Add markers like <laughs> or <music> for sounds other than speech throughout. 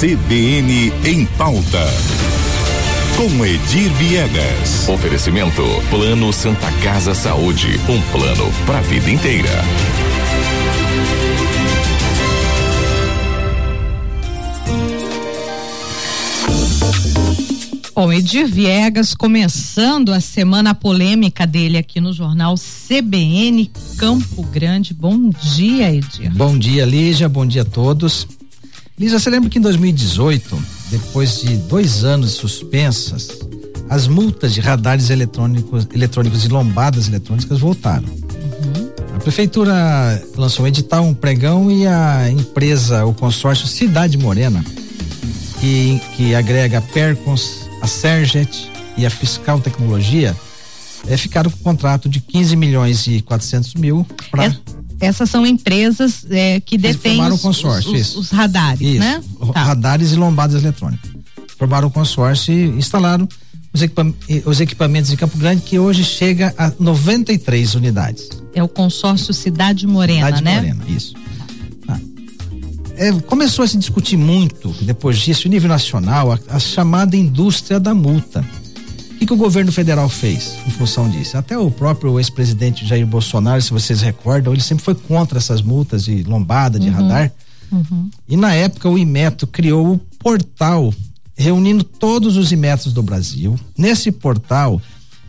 CBN em pauta. Com Edir Viegas. Oferecimento Plano Santa Casa Saúde, um plano para a vida inteira. Bom, Edir Viegas começando a semana polêmica dele aqui no jornal CBN Campo Grande. Bom dia, Edir. Bom dia, Lígia. Bom dia a todos. Lígia, você lembra que em 2018, depois de dois anos suspensas, as multas de radares eletrônicos, eletrônicos e lombadas eletrônicas voltaram. Uhum. A prefeitura lançou um edital, um pregão e a empresa, o consórcio Cidade Morena, que, que agrega a Percons, a Serget e a Fiscal Tecnologia, é, ficaram com um contrato de 15 milhões e 400 mil para. É, essas são empresas é, que detêm os, consórcio, os, os, radares, isso, né? Tá. Radares e lombadas eletrônicas. Formaram o consórcio e instalaram os, equipam os equipamentos em Campo Grande, que hoje chega a 93 unidades. É o consórcio Cidade Morena, Cidade né? Morena, isso. Ah. É, começou a se discutir muito, depois disso, em nível nacional, a, a chamada indústria da multa. O que, o governo federal fez em função disso? Até o próprio ex-presidente Jair Bolsonaro, se vocês recordam, ele sempre foi contra essas multas de lombada, de uhum. radar. Uhum. E na época o Imeto criou o portal reunindo todos os imetros do Brasil. Nesse portal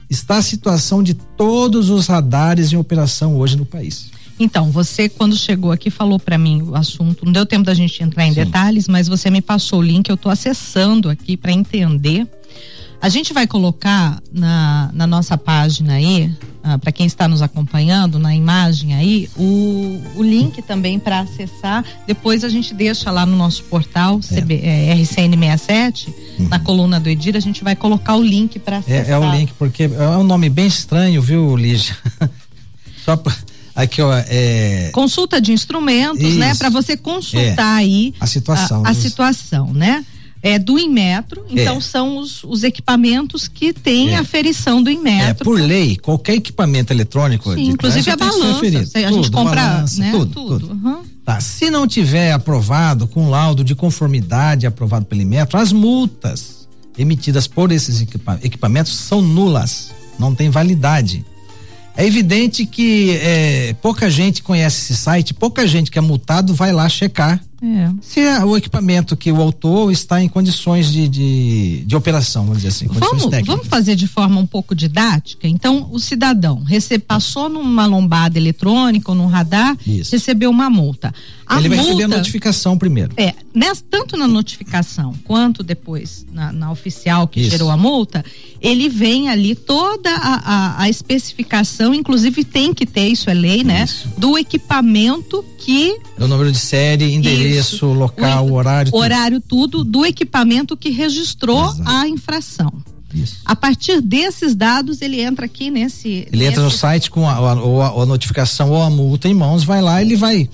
está a situação de todos os radares em operação hoje no país. Então, você quando chegou aqui falou para mim o assunto, não deu tempo da gente entrar em Sim. detalhes, mas você me passou o link, eu estou acessando aqui para entender. A gente vai colocar na, na nossa página aí, ah, para quem está nos acompanhando, na imagem aí, o, o link também para acessar. Depois a gente deixa lá no nosso portal, é. CB, é, RCN67, uhum. na coluna do Edir, a gente vai colocar o link para acessar. É, é, o link, porque é um nome bem estranho, viu, Lígia? <laughs> Só pra, Aqui, ó, é... Consulta de instrumentos, né? Isso. né? Para você consultar é. aí a situação. A, a situação, né? É, do Inmetro, então é. são os, os, equipamentos que têm é. aferição do Inmetro. É, por lei, qualquer equipamento eletrônico, Sim, inclusive a balança, a tudo, gente compra, balança, né, tudo, tudo. tudo. Uhum. Tá, se não tiver aprovado com laudo de conformidade aprovado pelo Inmetro, as multas emitidas por esses equipa equipamentos são nulas, não tem validade. É evidente que é, pouca gente conhece esse site, pouca gente que é multado vai lá checar é. Se é o equipamento que o autor está em condições de, de, de operação, vamos dizer assim. Vamos, vamos fazer de forma um pouco didática? Então, o cidadão rece, passou numa lombada eletrônica ou num radar, Isso. recebeu uma multa. A Ele vai receber a notificação primeiro. É, nessa, tanto na notificação quanto depois na, na oficial que Isso. gerou a multa, ele vem ali toda a, a, a, especificação, inclusive tem que ter, isso é lei, né? Do equipamento que. O número de série, endereço endereço, local, o, horário. Horário, tudo. tudo do equipamento que registrou Exato. a infração. Isso. A partir desses dados, ele entra aqui nesse. Ele nesse... entra no site com a, a, a, notificação ou a multa em mãos, vai lá, ele vai.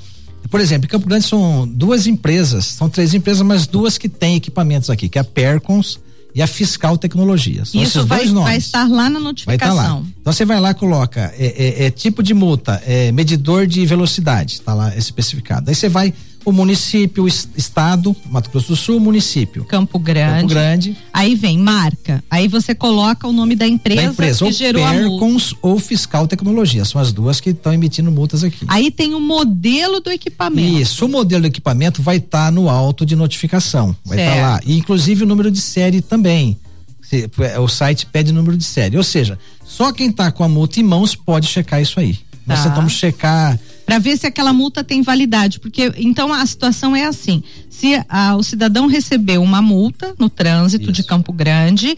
Por exemplo, em Campo Grande são duas empresas, são três empresas, mas duas que têm equipamentos aqui, que é a Percons e a Fiscal Tecnologia. São Isso esses vai, dois nomes. vai estar lá na notificação. Vai estar lá. Então você vai lá coloca é, é, é tipo de multa, é medidor de velocidade, está lá especificado. Aí você vai o município, o estado, Mato Grosso do Sul, município. Campo Grande. Campo Grande. Aí vem marca. Aí você coloca o nome da empresa, da empresa que ou gerou Percons a multa. ou Fiscal Tecnologia. São as duas que estão emitindo multas aqui. Aí tem o modelo do equipamento. Isso, o modelo do equipamento vai estar tá no auto de notificação. Vai estar tá lá. E inclusive o número de série também. É, o site pede número de série. Ou seja, só quem está com a multa em mãos pode checar isso aí. Tá. Nós tentamos checar para ver se aquela multa tem validade, porque então a situação é assim: se a, o cidadão recebeu uma multa no trânsito Isso. de Campo Grande,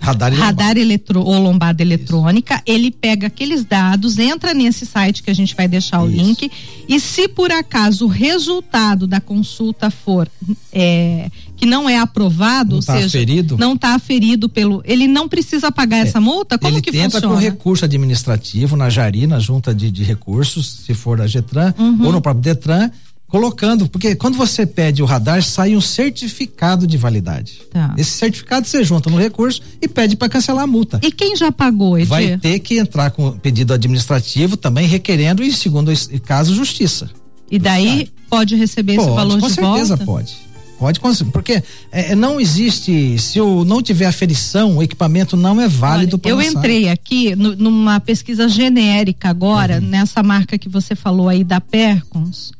radar, radar eletro, ou lombada eletrônica, Isso. ele pega aqueles dados, entra nesse site que a gente vai deixar o Isso. link, e se por acaso o resultado da consulta for é, que não é aprovado, não ou tá seja, aferido. não está aferido pelo. Ele não precisa pagar é, essa multa? Como ele que tenta funciona? com recurso administrativo na Jari, na junta de, de recursos, se for da Getran, uhum. ou no próprio Detran, colocando, porque quando você pede o radar, sai um certificado de validade. Tá. Esse certificado você junta no recurso e pede para cancelar a multa. E quem já pagou, Edir? Vai ter que entrar com pedido administrativo também requerendo, e segundo caso, justiça. E daí pode receber pode, esse valor de volta? Com certeza pode. Pode porque é, é, não existe, se eu não tiver aferição, o equipamento não é válido para Eu entrei aqui no, numa pesquisa genérica agora, uhum. nessa marca que você falou aí da Percons,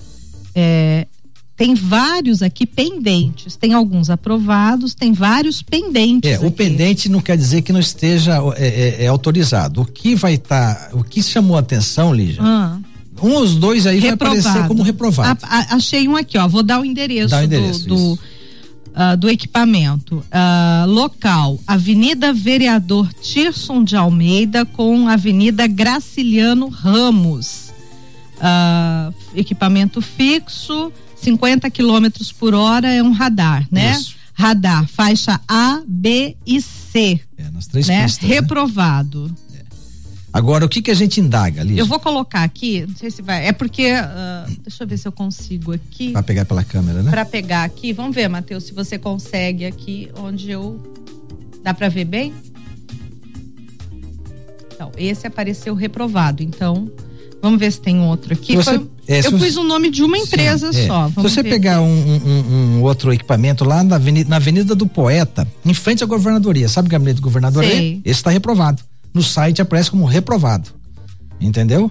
é, tem vários aqui pendentes, tem alguns aprovados, tem vários pendentes. É, aqui. o pendente não quer dizer que não esteja é, é, é autorizado. O que vai estar, tá, o que chamou a atenção, Lígia, ah um os dois aí reprovado. vai aparecer como reprovado. A, a, achei um aqui, ó. Vou dar o endereço, Dá o endereço do, do, uh, do, equipamento. Uh, local: Avenida Vereador Tirson de Almeida com Avenida Graciliano Ramos. Uh, equipamento fixo, 50 quilômetros por hora é um radar, né? Isso. Radar, faixa A, B e C. É, nas três né? pistas. Né? Reprovado. Né? Agora, o que que a gente indaga ali? Eu vou colocar aqui, não sei se vai, é porque, uh, deixa eu ver se eu consigo aqui. Para pegar pela câmera, né? Para pegar aqui, vamos ver, Matheus, se você consegue aqui, onde eu, dá para ver bem? Então, esse apareceu reprovado, então, vamos ver se tem outro aqui. Você, Foi, é, eu pus o nome de uma empresa sim, é. só. se você pegar um, um, um, outro equipamento lá na avenida, na avenida, do Poeta, em frente à governadoria, sabe o gabinete do governador? Esse está reprovado no site aparece como reprovado. Entendeu?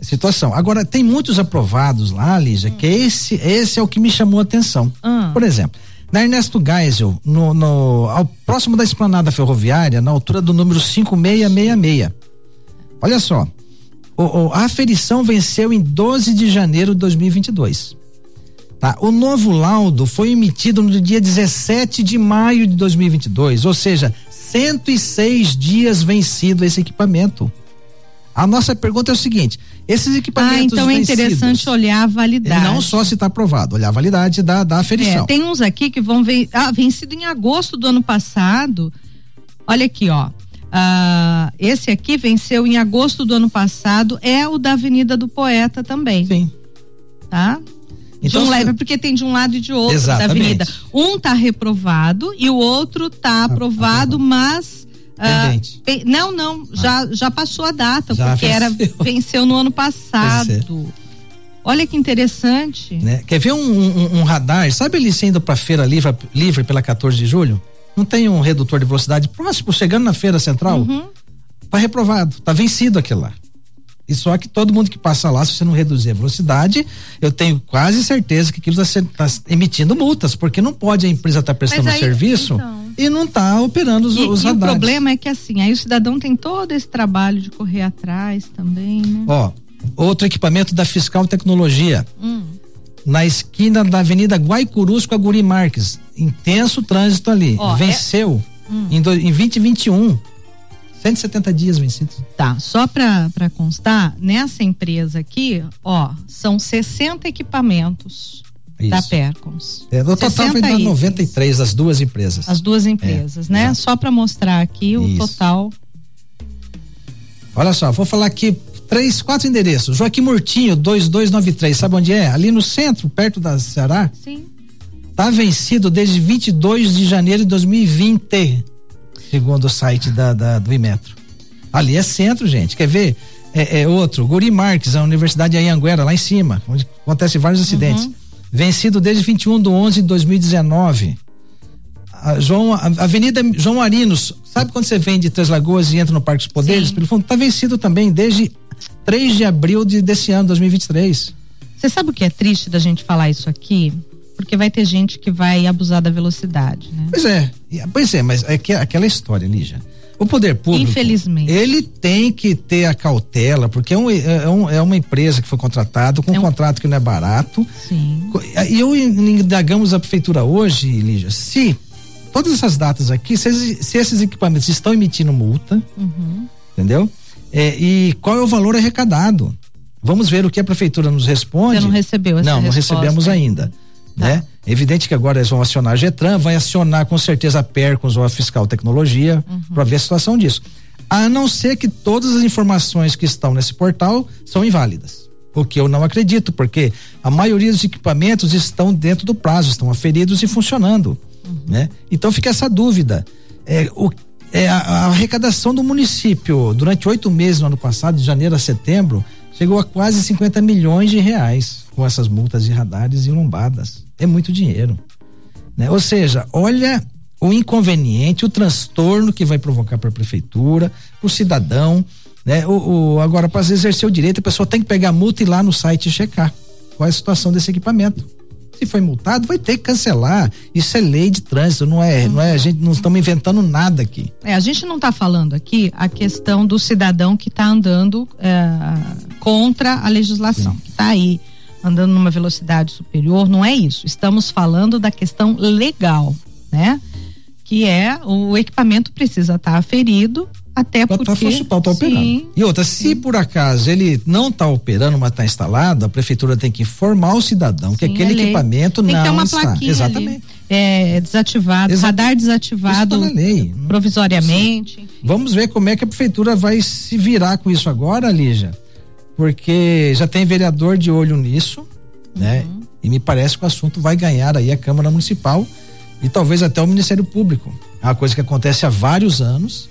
Situação. Agora, tem muitos aprovados lá, Lígia, hum. que esse, esse é o que me chamou a atenção. Hum. Por exemplo, na Ernesto Geisel, no, no, ao, próximo da esplanada ferroviária, na altura do número 5666. Olha só. O, a aferição venceu em 12 de janeiro de 2022. Tá? O novo laudo foi emitido no dia 17 de maio de 2022, ou seja, 106 dias vencido esse equipamento. A nossa pergunta é o seguinte: esses equipamentos. Ah, então é interessante olhar a validade. Não só se está aprovado, olhar a validade da, da aferição. É, tem uns aqui que vão ver. Ah, vencido em agosto do ano passado. Olha aqui, ó. Ah, esse aqui venceu em agosto do ano passado, é o da Avenida do Poeta também. Sim. Tá? Então, de um leve, porque tem de um lado e de outro exatamente. da avenida. Um tá reprovado e o outro tá aprovado, mas ah, Pendente. Não, não, ah. já, já passou a data, já porque venceu. era <laughs> venceu no ano passado. Olha que interessante. Né? Quer ver um, um, um, radar? Sabe ele sendo para feira livre, livre pela 14 de julho? Não tem um redutor de velocidade próximo, chegando na feira central? Uhum. Tá reprovado, tá vencido aquele lá. E só que todo mundo que passa lá, se você não reduzir a velocidade, eu tenho quase certeza que aquilo está tá emitindo multas, porque não pode a empresa estar tá prestando aí, serviço então, e não está operando os, e, os radares. o problema é que assim, aí o cidadão tem todo esse trabalho de correr atrás também, né? Ó, outro equipamento da Fiscal Tecnologia. Hum. Na esquina da Avenida Guaicurus com a Guri Marques. Intenso trânsito ali. Ó, Venceu é... hum. em, do, em 2021 170 dias vencidos. Tá, só para constar, nessa empresa aqui, ó, são 60 equipamentos Isso. da Percons. É, no total dar 93 as duas empresas. As duas empresas, é, né? Exato. Só para mostrar aqui o Isso. total. Olha só, vou falar aqui três, quatro endereços. Joaquim Murtinho, 2293, sabe onde é? Ali no centro, perto da Ceará? Sim. Tá vencido desde 22 de janeiro de 2020 segundo o site da, da do Imetro. Ali é centro, gente. Quer ver? É, é outro, Guri Marques, a Universidade de Anhanguera, lá em cima, onde acontece vários acidentes. Uhum. Vencido desde 21 de 11 de 2019. A João, a Avenida João Arinos, sabe quando você vem de Três Lagoas e entra no Parque dos Poderes? Sim. Pelo fundo, tá vencido também desde 3 de abril de, desse ano, 2023. Você sabe o que é triste da gente falar isso aqui? Porque vai ter gente que vai abusar da velocidade, né? Pois é, pois é, mas é que aquela história, Lígia. O poder público, infelizmente, ele tem que ter a cautela, porque é, um, é, um, é uma empresa que foi contratada com um, é um contrato que não é barato. Sim. E eu indagamos a prefeitura hoje, Lígia, se todas essas datas aqui, se, se esses equipamentos estão emitindo multa, uhum. entendeu? É, e qual é o valor arrecadado? Vamos ver o que a prefeitura nos responde. Você não recebeu essa Não, não recebemos ainda. Tá. Né? É evidente que agora eles vão acionar a Getran, vai acionar com certeza a Percons ou a Fiscal Tecnologia uhum. para ver a situação disso. A não ser que todas as informações que estão nesse portal são inválidas. O que eu não acredito, porque a maioria dos equipamentos estão dentro do prazo, estão aferidos e funcionando. Uhum. Né? Então fica essa dúvida. É, o, é a, a arrecadação do município durante oito meses no ano passado, de janeiro a setembro, chegou a quase 50 milhões de reais com essas multas de radares e lombadas. É muito dinheiro. Né? Ou seja, olha o inconveniente, o transtorno que vai provocar para a prefeitura, para o cidadão. Né? O, o agora, para exercer o direito, a pessoa tem que pegar a multa e ir lá no site e checar qual é a situação desse equipamento. Se foi multado, vai ter que cancelar. Isso é lei de trânsito, não é, não é a gente não estamos inventando nada aqui. É, a gente não está falando aqui a questão do cidadão que está andando é, contra a legislação, Sim. que está aí andando numa velocidade superior, não é isso. Estamos falando da questão legal, né? Que é o equipamento precisa estar tá aferido até pra tá porque. Tá, tá operando. Sim, e outra, se sim. por acaso ele não está operando, mas está instalado, a prefeitura tem que informar o cidadão sim, que aquele é equipamento tem não que ter uma está. Exatamente. Ali, é, desativado, Exa radar desativado tá lei. provisoriamente. Vamos ver como é que a prefeitura vai se virar com isso agora, Lígia. Porque já tem vereador de olho nisso, né? Uhum. E me parece que o assunto vai ganhar aí a Câmara Municipal e talvez até o Ministério Público. É uma coisa que acontece há vários anos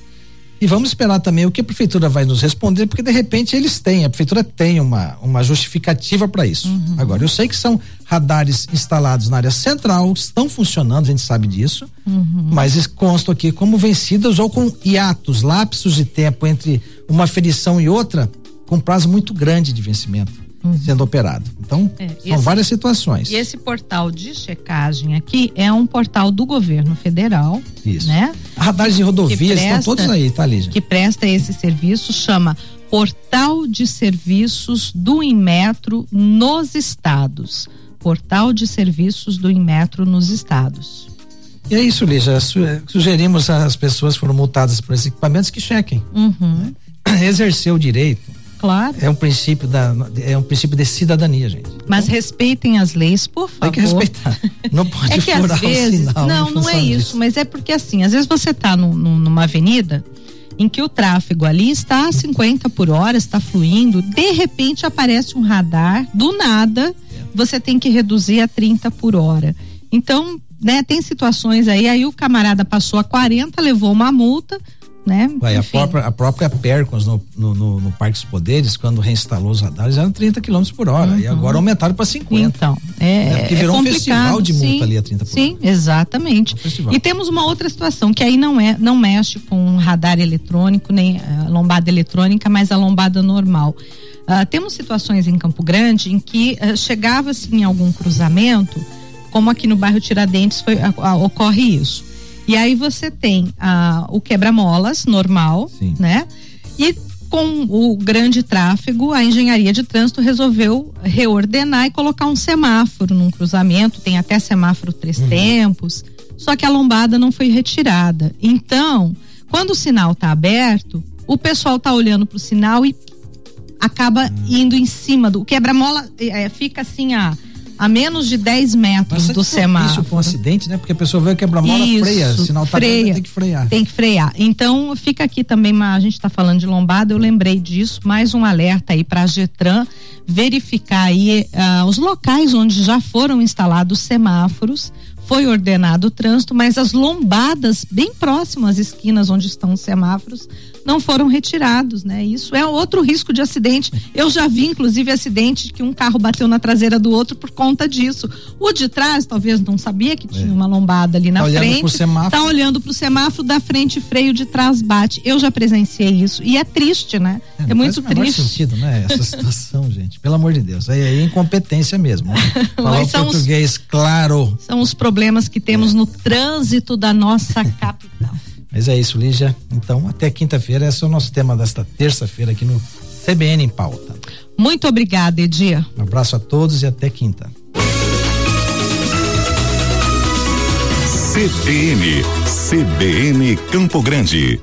e vamos esperar também o que a prefeitura vai nos responder, porque de repente eles têm, a prefeitura tem uma, uma justificativa para isso. Uhum. Agora, eu sei que são radares instalados na área central, estão funcionando, a gente sabe disso, uhum. mas constam aqui como vencidas ou com hiatos, lapsos de tempo entre uma ferição e outra, com prazo muito grande de vencimento uhum. sendo operado. Então, é, são esse, várias situações. E esse portal de checagem aqui é um portal do governo federal. Isso. Né? Radares de rodovias presta, estão todos aí, tá, Lígia? Que presta esse serviço, chama Portal de Serviços do Inmetro nos Estados. Portal de Serviços do Inmetro nos Estados. E é isso, Lígia. Sugerimos às pessoas que foram multadas por esses equipamentos que chequem. Uhum. Né? <clears throat> Exercer o direito Claro. É um princípio da é um princípio de cidadania, gente. Mas então, respeitem as leis, por favor. Tem que respeitar. Não <laughs> pode é que furar às vezes, o sinal. Não, não é isso, disso. mas é porque assim, às vezes você está numa avenida em que o tráfego ali está a 50 por hora, está fluindo, de repente aparece um radar, do nada, você tem que reduzir a 30 por hora. Então, né, tem situações aí, aí o camarada passou a 40, levou uma multa, né? Vai, a, própria, a própria Percons no, no, no, no, Parque dos Poderes, quando reinstalou os radares, eram 30 km por hora. Uhum. E agora aumentaram para 50. Então, é. Né? Porque virou é um festival de multa sim, ali a 30 por sim, hora. Sim, exatamente. Um e temos uma outra situação, que aí não é, não mexe com radar eletrônico, nem a uh, lombada eletrônica, mas a lombada normal. Uh, temos situações em Campo Grande em que uh, chegava-se em algum cruzamento, como aqui no bairro Tiradentes foi, ocorre isso e aí você tem ah, o quebra-molas normal, Sim. né? E com o grande tráfego, a engenharia de trânsito resolveu reordenar e colocar um semáforo num cruzamento, tem até semáforo três uhum. tempos, só que a lombada não foi retirada. Então, quando o sinal está aberto, o pessoal está olhando para o sinal e acaba uhum. indo em cima do quebra-mola, é, fica assim a a menos de 10 metros do semáforo. Isso com um acidente, né? Porque a pessoa vê quebra-mola, freia, sinal tá freia, tem que frear. Tem que frear. Então, fica aqui também, a gente está falando de lombada, eu lembrei disso, mais um alerta aí para a Getran verificar aí uh, os locais onde já foram instalados semáforos, foi ordenado o trânsito, mas as lombadas bem próximas às esquinas onde estão os semáforos não foram retirados, né? Isso é outro risco de acidente. Eu já vi, inclusive, acidente que um carro bateu na traseira do outro por conta disso. O de trás talvez não sabia que tinha é. uma lombada ali na tá frente. Tá olhando pro semáforo da frente, freio de trás bate. Eu já presenciei isso e é triste, né? É, é muito triste. Faz sentido, né? Essa <laughs> situação, gente. Pelo amor de Deus. Aí é incompetência mesmo. Né? <laughs> Falar o português os, claro. São os problemas que temos é. no trânsito da nossa capital. Mas é isso, Lígia. Então, até quinta-feira, esse é o nosso tema desta terça-feira aqui no CBN em Pauta. Muito obrigada, Edir. Um abraço a todos e até quinta. CBN, CBN Campo Grande.